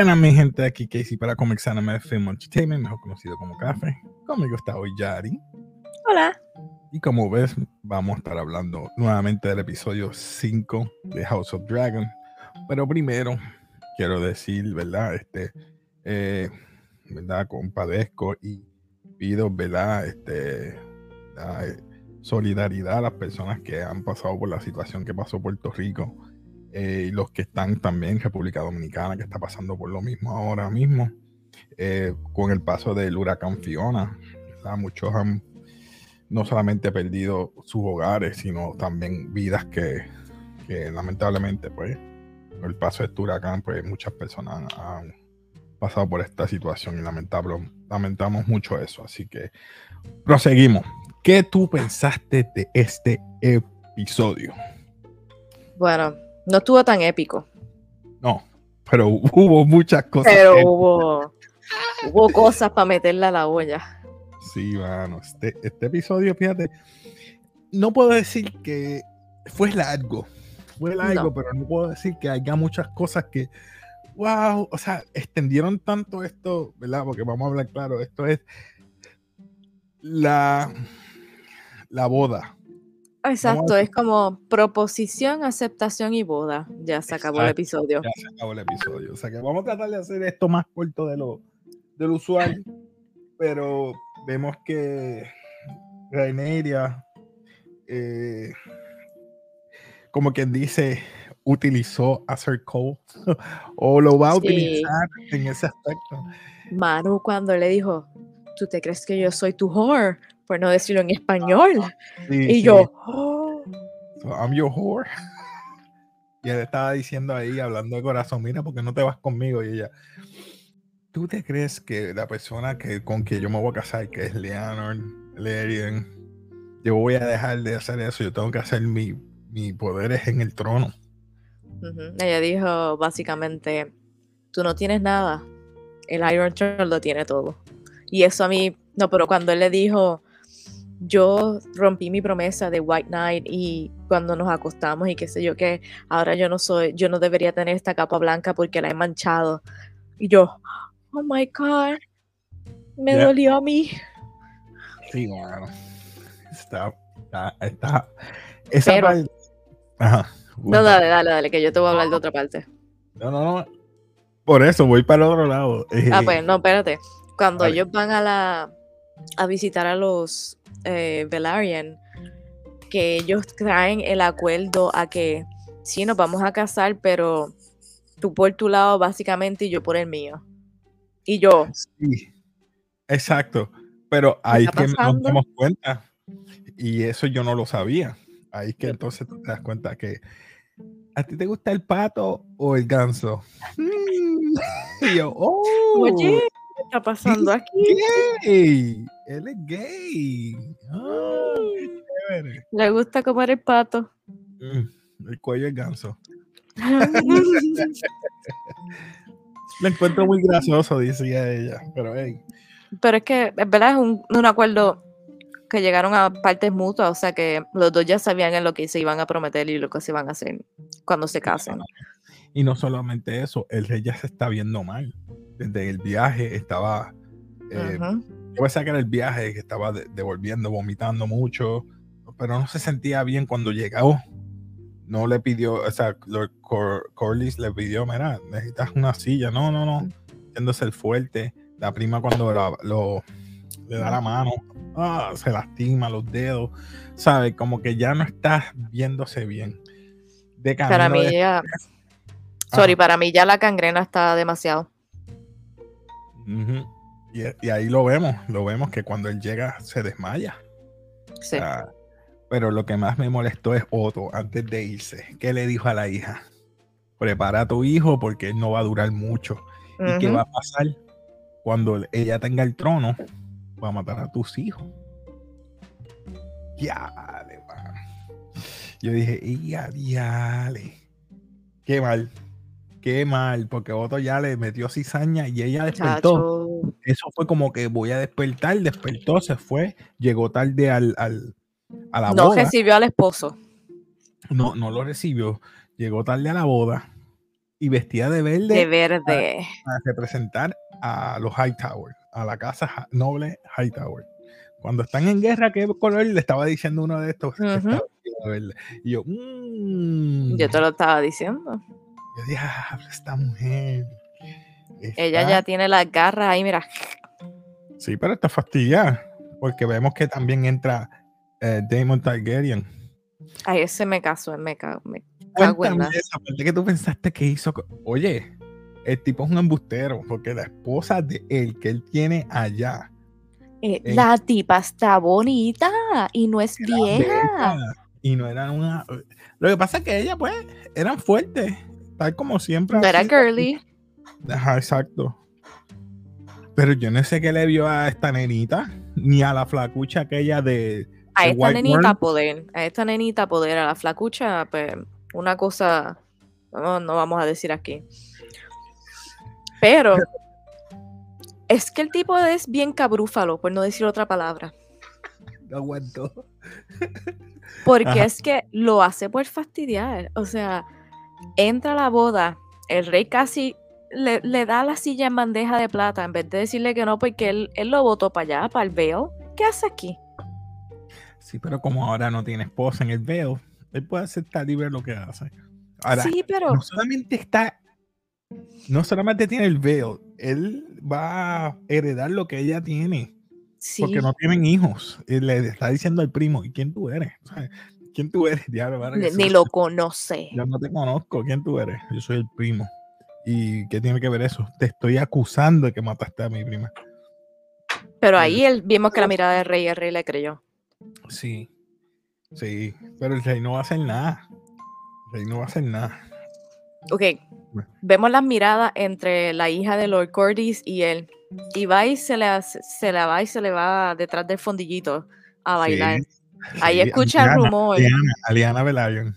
Buenas, mi gente, aquí Casey para Comics Anime Film Entertainment, mejor conocido como Café. Conmigo está hoy Yari. Hola. Y como ves, vamos a estar hablando nuevamente del episodio 5 de House of Dragon. Pero primero, quiero decir, ¿verdad? Este, eh, ¿verdad? Compadezco y pido, ¿verdad? Este, eh, solidaridad a las personas que han pasado por la situación que pasó Puerto Rico eh, y los que están también en República Dominicana, que está pasando por lo mismo ahora mismo, eh, con el paso del huracán Fiona. Muchos han no solamente perdido sus hogares, sino también vidas que, lamentablemente, pues, el paso de este huracán, pues muchas personas han, pasado por esta situación y lamentable, lamentamos mucho eso. Así que proseguimos. ¿Qué tú pensaste de este episodio? Bueno, no estuvo tan épico. No, pero hubo muchas cosas. Pero hubo, hubo cosas para meterla a la olla. Sí, bueno, este, este episodio, fíjate, no puedo decir que fue largo, fue largo, pero no puedo decir que haya muchas cosas que, wow, o sea, extendieron tanto esto, ¿verdad? Porque vamos a hablar claro, esto es la, la boda Exacto, es como proposición, aceptación y boda. Ya se acabó el episodio. Ya se acabó el episodio. O sea que vamos a tratar de hacer esto más corto de lo, del usual, pero vemos que Raineria, eh, como quien dice, utilizó a Sir Cole o lo va a utilizar en ese aspecto. Manu cuando le dijo, ¿tú te crees que yo soy tu whore? Por no decirlo en español. y yo, oh". I'm your whore. Y él estaba diciendo ahí, hablando de corazón, mira, porque no te vas conmigo? Y ella, ¿tú te crees que la persona que, con quien yo me voy a casar, que es Leonard, Lerian, yo voy a dejar de hacer eso? Yo tengo que hacer mi, mi poderes en el trono. Ella dijo básicamente, tú no tienes nada, el Iron Throne lo tiene todo. Y eso a mí, no, pero cuando él le dijo, yo rompí mi promesa de White Knight y cuando nos acostamos y qué sé yo que ahora yo no soy, yo no debería tener esta capa blanca porque la he manchado. Y yo, oh my God, me dolió a mí. Sí, bueno. Está, está, está. Esa Ajá. No, dale, dale, dale, que yo te voy a hablar de otra parte. No, no, no. Por eso voy para el otro lado. Ah, pues no, espérate. Cuando ellos van a la a visitar a los eh, Velaryon, que ellos traen el acuerdo a que sí nos vamos a casar, pero tú por tu lado básicamente y yo por el mío. Y yo. Sí, exacto. Pero ahí que nos damos cuenta. Y eso yo no lo sabía. Ahí que entonces te das cuenta que ¿a ti te gusta el pato o el ganso? y yo, oh, Oye, ¿qué está pasando aquí? Él es gay. Le gusta comer el pato. Mm, el cuello es ganso. Le encuentro muy gracioso, decía ella. Pero, hey. pero es que, es verdad, es un, un, acuerdo que llegaron a partes mutuas, o sea que los dos ya sabían en lo que se iban a prometer y lo que se iban a hacer cuando se casen. Y no solamente eso, el rey ya se está viendo mal. Desde el viaje estaba eh, yo voy a sacar el viaje que estaba devolviendo, vomitando mucho, pero no se sentía bien cuando llegó. No le pidió, o sea, Lord Corlys le pidió, mira, necesitas una silla. No, no, no. Yéndose el fuerte. La prima cuando lo, le da la mano, ah, se lastima los dedos. ¿Sabes? Como que ya no estás viéndose bien. De para mí ya. Sorry, para mí ya la cangrena está demasiado. Y, ahí lo vemos, lo vemos que cuando él llega se desmaya. Sí. pero lo que más me molestó es Otto, antes de irse, ¿qué le dijo a la hija? Prepara a tu hijo porque él no va a durar mucho. ¿Y qué va a pasar? Cuando ella tenga el trono, va a matar a tus hijos. Ya, Yo dije, ya, diale. Qué mal. Qué mal, porque Otto ya le metió cizaña y ella despertó. Eso fue como que voy a despertar, despertó, se fue, llegó tarde al, al a la boda. No recibió al esposo. No, no lo recibió. Llegó tarde a la boda. y vestida de verde. De verde. Para, representar a los Hightower, a la casa noble Hightower. Cuando están en guerra, ¿qué color le estaba diciendo uno de estos? Y yo, mmm, yo te lo estaba diciendo. Yo dije, ah, esta mujer. Ella ya tiene las garras ahí, mira. Sí, pero está fastidiada. Porque vemos que también entra eh, Damon Targaryen. Ay, ese me casó, me cago. Me Cuéntame esa parte que tú pensaste que hizo. Oye, el tipo es un embustero, porque la esposa de él que él tiene allá. Eh, la tipa está bonita y no es vieja. y no era una. Lo que pasa es que ella, pues, eran fuertes, tal como siempre. No era girly. Ajá, exacto. Pero yo no sé qué le vio a esta nenita, ni a la flacucha aquella de. A esta nenita poder, a esta nenita poder, a la flacucha, pues una cosa, no, no vamos a decir aquí. Pero es que el tipo es bien cabrúfalo, por no decir otra palabra. No aguanto. Porque es que lo hace por fastidiar. O sea, entra a la boda, el rey casi le, da la silla en bandeja de plata en vez de decirle que no, porque él, él lo votó para allá, para el veo. ¿Qué hace aquí? Sí, pero como ahora no tiene esposa en el veo, él puede aceptar y ver lo que hace. Ahora, sí, pero... no solamente está, no solamente tiene el veo, él va a heredar lo que ella tiene. Sí. Porque no tienen hijos. Y le está diciendo al primo, ¿y quién tú eres? ¿Quién tú eres? Diablo, ni, ni lo conoce. Yo no te conozco. ¿Quién tú eres? Yo soy el primo. ¿Y qué tiene que ver eso? Te estoy acusando de que mataste a mi prima. Pero ahí él, vimos que la mirada de rey, el rey le creyó. Sí. Sí, pero el rey no va a hacer nada. El rey no va a hacer nada. Ok, vemos las miradas entre la hija de Lord Cordis y él. Y va y se le, se la va y se le va detrás del fondillito a bailar. Ahí escucha rumor. Aliana, Velaryon.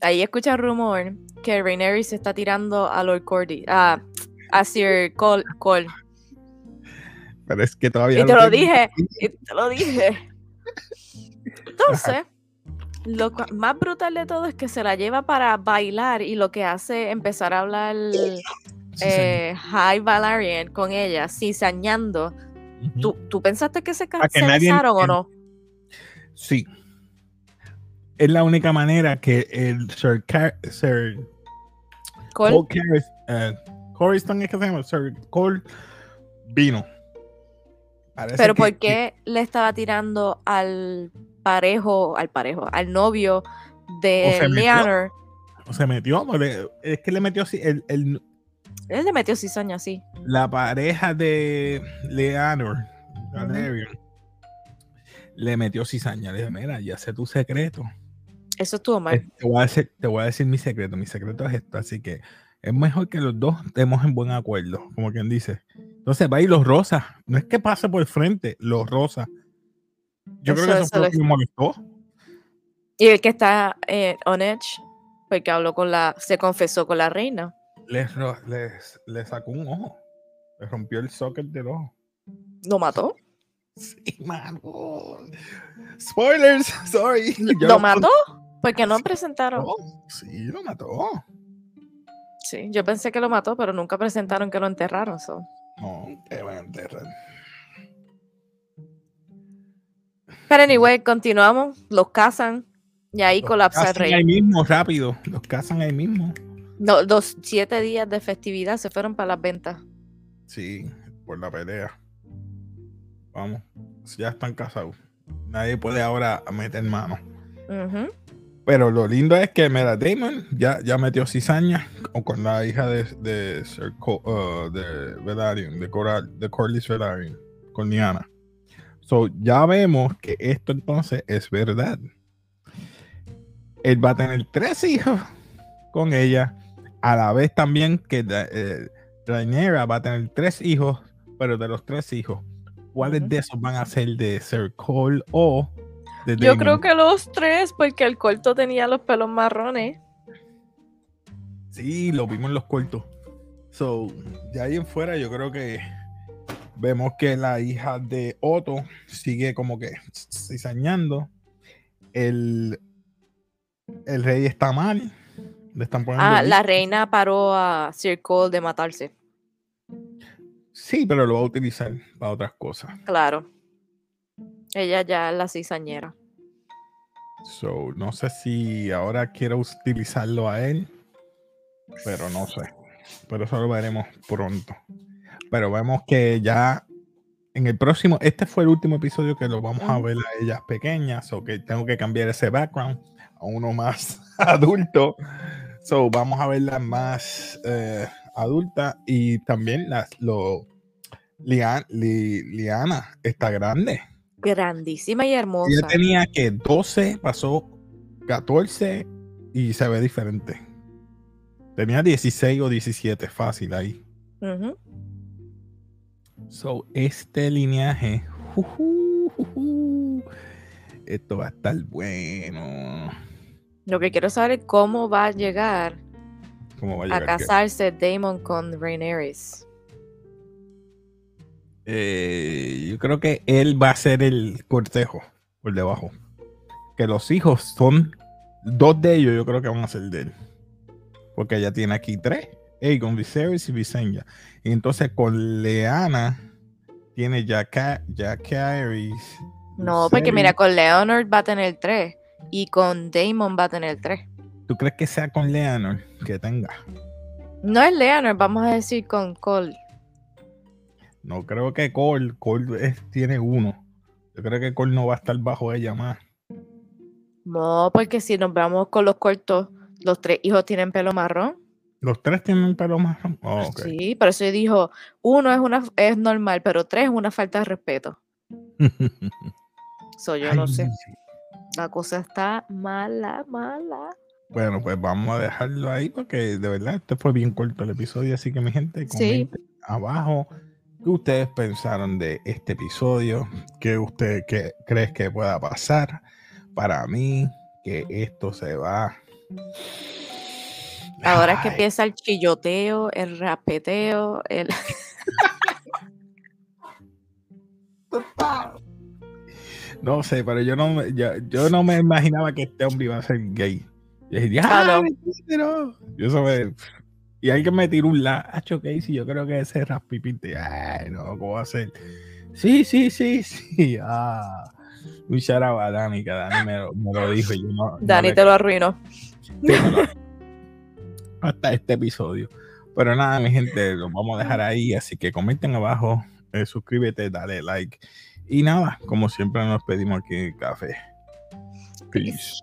Ahí escucha rumor que Rhaenyra se está tirando a Lord Cordis, a, a Sir Cole, Cole. Pero es que todavía. Y te lo dije, y te lo dije. Entonces, lo más brutal de todo es que se la lleva para bailar y lo que hace es empezar a hablar eh, High Valerian con ella, cizañando. ¿Tú, ¿Tú, pensaste que se, casaron o no? Sí. Es la única manera que el Sir, Sir Cole, Cole eh, es que se llama Sir Cole vino. Pero ¿por qué le estaba tirando al parejo, al parejo, al novio de Leonard. O se metió, es que le metió el, el él le metió cizaña, sí. La pareja de Leonard, le metió cizaña. Le dije, mira, ya sé tu secreto. Eso estuvo mal. Te voy, a decir, te voy a decir mi secreto. Mi secreto es esto. Así que es mejor que los dos estemos en buen acuerdo, como quien dice. Entonces va y los rosas. No es que pase por el frente, los rosas yo creo que eso, fue lo que me molestó. Y el que está eh, on edge, porque habló con la, se confesó con la reina. Le les, sacó un ojo. Le rompió el socket del ojo. ¿Lo mató? Sí, mano. Spoilers, sorry. ¿Lo mató? Porque no presentaron. Sí, lo mató. Sí, yo pensé que lo mató, pero nunca presentaron que lo enterraron. No, te van a enterrar. Pero anyway, continuamos. Los cazan y ahí colapsa el rey. ahí mismo, rápido. Los cazan ahí mismo. No, los siete días de festividad se fueron para las ventas. Sí, por la pelea. Vamos, ya están casados. Nadie puede ahora meter mano. Pero lo lindo es que Mera Damon ya, ya metió cizaña con la hija de, de, Sir uh, de Velaryon, de, Coral, de Corlys Velaryon, con Niana. So, ya vemos que esto entonces es verdad. Él va a tener tres hijos con ella, a la vez también que eh, va a tener tres hijos, pero de los tres hijos, ¿cuáles de esos van a ser de Sir Cole o de Yo creo que los tres, porque el corto tenía los pelos marrones. Sí, lo vimos en los cortos. So, de ahí en fuera, yo creo que Vemos que la hija de Otto sigue como que cizañando. El, el rey está mal. Le están poniendo Ah, la reina paró a Sir Cole de matarse. Sí, pero lo va a utilizar para otras cosas. Claro. Ella ya es la cizañera. So, no sé si ahora quiero utilizarlo a él, pero no sé. Pero eso lo veremos pronto. Pero vemos que ya en el próximo, este fue el último episodio que lo vamos a ver a ellas pequeñas, o que tengo que cambiar ese background a uno más adulto. So, vamos a verlas más eh, adulta y también las, lo, Lian- Li- Liana está grande. Grandísima y Ella hermosa. tenía que 12, pasó 14 y se ve diferente. Tenía 16 o 17, fácil ahí. Ujú. So, este lineaje, juju, juju, esto va a estar bueno. Lo que quiero saber es cómo va a llegar ¿Cómo va a a llegar? ¿Qué? casarse Damon con Rhaenyra. Eh, yo creo que él va a ser el cortejo por debajo. Que los hijos son dos de ellos, yo creo que van a ser de él. Porque ella tiene aquí tres: Aegon, Viserys y Visenya. Y entonces con Leana tiene Jaca- Jacaerys. No, porque mira, con Leonard va a tener tres. Y con Damon va a tener tres. ¿Tú crees que sea con Leonard que tenga? No es Leonard, vamos a decir con Cole. No creo que Cole, Cole es- tiene uno. Yo creo que Cole no va a estar bajo ella más. No, porque si nos vamos con los cortos, los tres hijos tienen pelo marrón. Los tres tienen pelo más. Oh, ok. Sí, por eso dijo, uno es una es normal, pero tres es una falta de respeto. So, yo no sé. La cosa está mala, mala. Bueno, pues vamos a dejarlo ahí porque de verdad este fue bien corto el episodio, así que mi gente, Sí. comenten abajo qué ustedes pensaron de este episodio, qué usted qué crees que pueda pasar. Para mí, que esto se va. Ahora es que empieza el chilloteo, el rapeteo, el... No sé, pero yo no, me- yo, yo no me imaginaba que este hombre iba a ser gay. Yo dije, Ah, ¡ah, no. mentira, no". Yo sobre, y alguien me tiró un lacho que si yo creo que ese raspipinte. Ay, no, ¿cómo va a ser? Sí, sí, sí, sí. Ah, un shout a Dani, que Dani me, lo- me lo dijo. y yo no- no Dani te lo arruinó. sí, hasta este episodio. Pero nada, mi gente, lo vamos a dejar ahí. Así que comenten abajo, eh, suscríbete, dale like. Y nada, como siempre nos pedimos aquí en el café. Peace.